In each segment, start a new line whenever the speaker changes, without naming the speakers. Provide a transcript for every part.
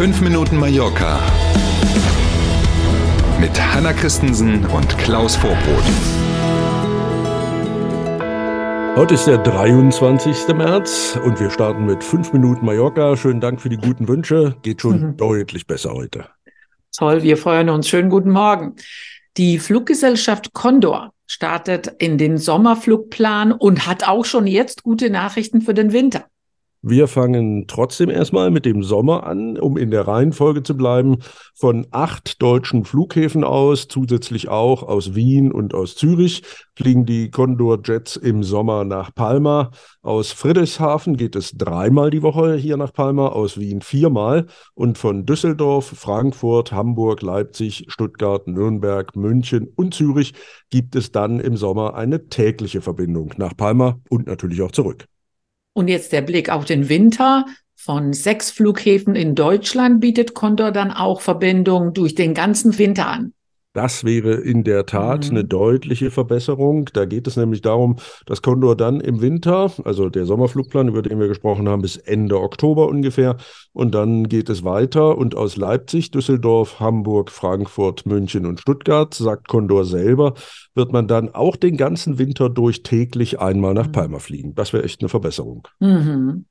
5 Minuten Mallorca mit Hanna Christensen und Klaus Vorbrot.
Heute ist der 23. März und wir starten mit 5 Minuten Mallorca. Schönen Dank für die guten Wünsche. Geht schon mhm. deutlich besser heute.
Toll, wir freuen uns. Schönen guten Morgen. Die Fluggesellschaft Condor startet in den Sommerflugplan und hat auch schon jetzt gute Nachrichten für den Winter.
Wir fangen trotzdem erstmal mit dem Sommer an, um in der Reihenfolge zu bleiben. Von acht deutschen Flughäfen aus, zusätzlich auch aus Wien und aus Zürich, fliegen die Condor Jets im Sommer nach Palma. Aus Friedrichshafen geht es dreimal die Woche hier nach Palma, aus Wien viermal. Und von Düsseldorf, Frankfurt, Hamburg, Leipzig, Stuttgart, Nürnberg, München und Zürich gibt es dann im Sommer eine tägliche Verbindung nach Palma und natürlich auch zurück.
Und jetzt der Blick auf den Winter. Von sechs Flughäfen in Deutschland bietet Condor dann auch Verbindungen durch den ganzen Winter an.
Das wäre in der Tat mhm. eine deutliche Verbesserung. Da geht es nämlich darum, dass Condor dann im Winter, also der Sommerflugplan, über den wir gesprochen haben, bis Ende Oktober ungefähr, und dann geht es weiter und aus Leipzig, Düsseldorf, Hamburg, Frankfurt, München und Stuttgart, sagt Condor selber, wird man dann auch den ganzen Winter durch täglich einmal nach mhm. Palma fliegen. Das wäre echt eine Verbesserung.
Mhm.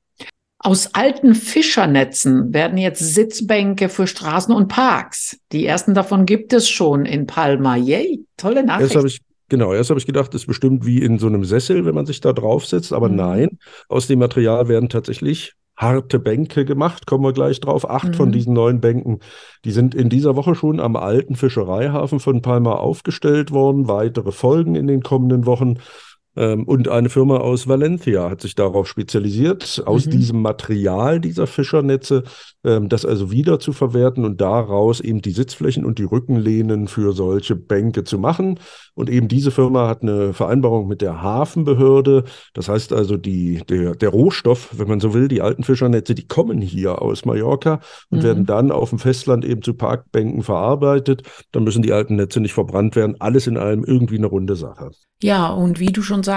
Aus alten Fischernetzen werden jetzt Sitzbänke für Straßen und Parks. Die ersten davon gibt es schon in Palma. Yay, tolle Nachricht.
Erst ich, genau, erst habe ich gedacht, das ist bestimmt wie in so einem Sessel, wenn man sich da draufsetzt. Aber mhm. nein, aus dem Material werden tatsächlich harte Bänke gemacht, kommen wir gleich drauf. Acht mhm. von diesen neun Bänken, die sind in dieser Woche schon am alten Fischereihafen von Palma aufgestellt worden. Weitere folgen in den kommenden Wochen. Ähm, und eine Firma aus Valencia hat sich darauf spezialisiert, aus mhm. diesem Material dieser Fischernetze ähm, das also wieder zu verwerten und daraus eben die Sitzflächen und die Rückenlehnen für solche Bänke zu machen. Und eben diese Firma hat eine Vereinbarung mit der Hafenbehörde. Das heißt also, die, der, der Rohstoff, wenn man so will, die alten Fischernetze, die kommen hier aus Mallorca und mhm. werden dann auf dem Festland eben zu Parkbänken verarbeitet. Dann müssen die alten Netze nicht verbrannt werden. Alles in allem irgendwie eine runde Sache.
Ja, und wie du schon sagst,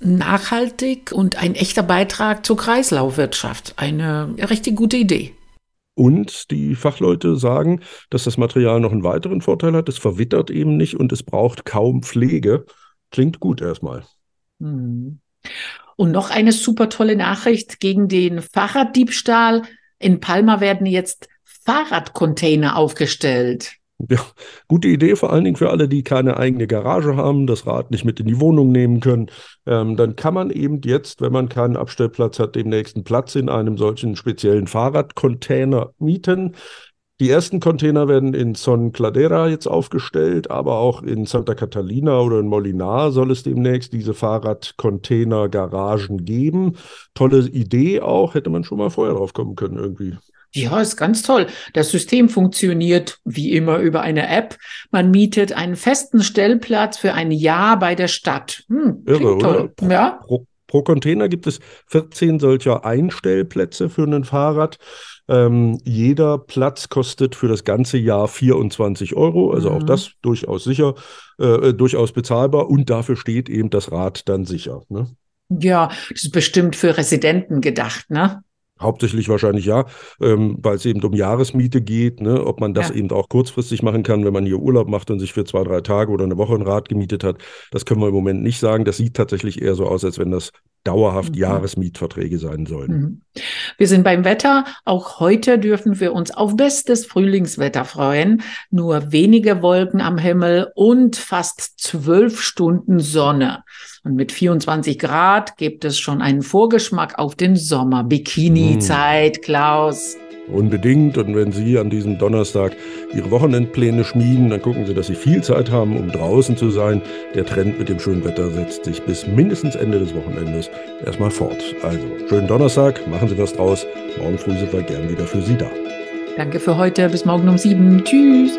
nachhaltig und ein echter Beitrag zur Kreislaufwirtschaft. Eine richtig gute Idee.
Und die Fachleute sagen, dass das Material noch einen weiteren Vorteil hat. Es verwittert eben nicht und es braucht kaum Pflege. Klingt gut erstmal.
Hm. Und noch eine super tolle Nachricht gegen den Fahrraddiebstahl. In Palma werden jetzt Fahrradcontainer aufgestellt.
Ja, gute Idee, vor allen Dingen für alle, die keine eigene Garage haben, das Rad nicht mit in die Wohnung nehmen können. Ähm, dann kann man eben jetzt, wenn man keinen Abstellplatz hat, den nächsten Platz in einem solchen speziellen Fahrradcontainer mieten. Die ersten Container werden in Son Cladera jetzt aufgestellt, aber auch in Santa Catalina oder in Molinar soll es demnächst diese Fahrradcontainer-Garagen geben. Tolle Idee auch, hätte man schon mal vorher drauf kommen können irgendwie.
Ja, ist ganz toll. Das System funktioniert wie immer über eine App. Man mietet einen festen Stellplatz für ein Jahr bei der Stadt.
Hm, Irre, toll. Pro, ja? Pro, pro, Container gibt es 14 solcher Einstellplätze für ein Fahrrad. Ähm, jeder Platz kostet für das ganze Jahr 24 Euro, also mhm. auch das durchaus sicher, äh, durchaus bezahlbar und dafür steht eben das Rad dann sicher. Ne?
Ja, das ist bestimmt für Residenten gedacht, ne?
Hauptsächlich wahrscheinlich ja, ähm, weil es eben um Jahresmiete geht, ne? ob man das ja. eben auch kurzfristig machen kann, wenn man hier Urlaub macht und sich für zwei, drei Tage oder eine Woche ein Rad gemietet hat. Das können wir im Moment nicht sagen. Das sieht tatsächlich eher so aus, als wenn das dauerhaft mhm. Jahresmietverträge sein sollen. Mhm.
Wir sind beim Wetter. Auch heute dürfen wir uns auf bestes Frühlingswetter freuen. Nur wenige Wolken am Himmel und fast zwölf Stunden Sonne. Und mit 24 Grad gibt es schon einen Vorgeschmack auf den Sommer. Bikini-Zeit, Klaus.
Unbedingt. Und wenn Sie an diesem Donnerstag Ihre Wochenendpläne schmieden, dann gucken Sie, dass Sie viel Zeit haben, um draußen zu sein. Der Trend mit dem schönen Wetter setzt sich bis mindestens Ende des Wochenendes erstmal fort. Also, schönen Donnerstag, machen Sie was draus. Morgen früh sind wir gern wieder für Sie da.
Danke für heute. Bis morgen um sieben. Tschüss.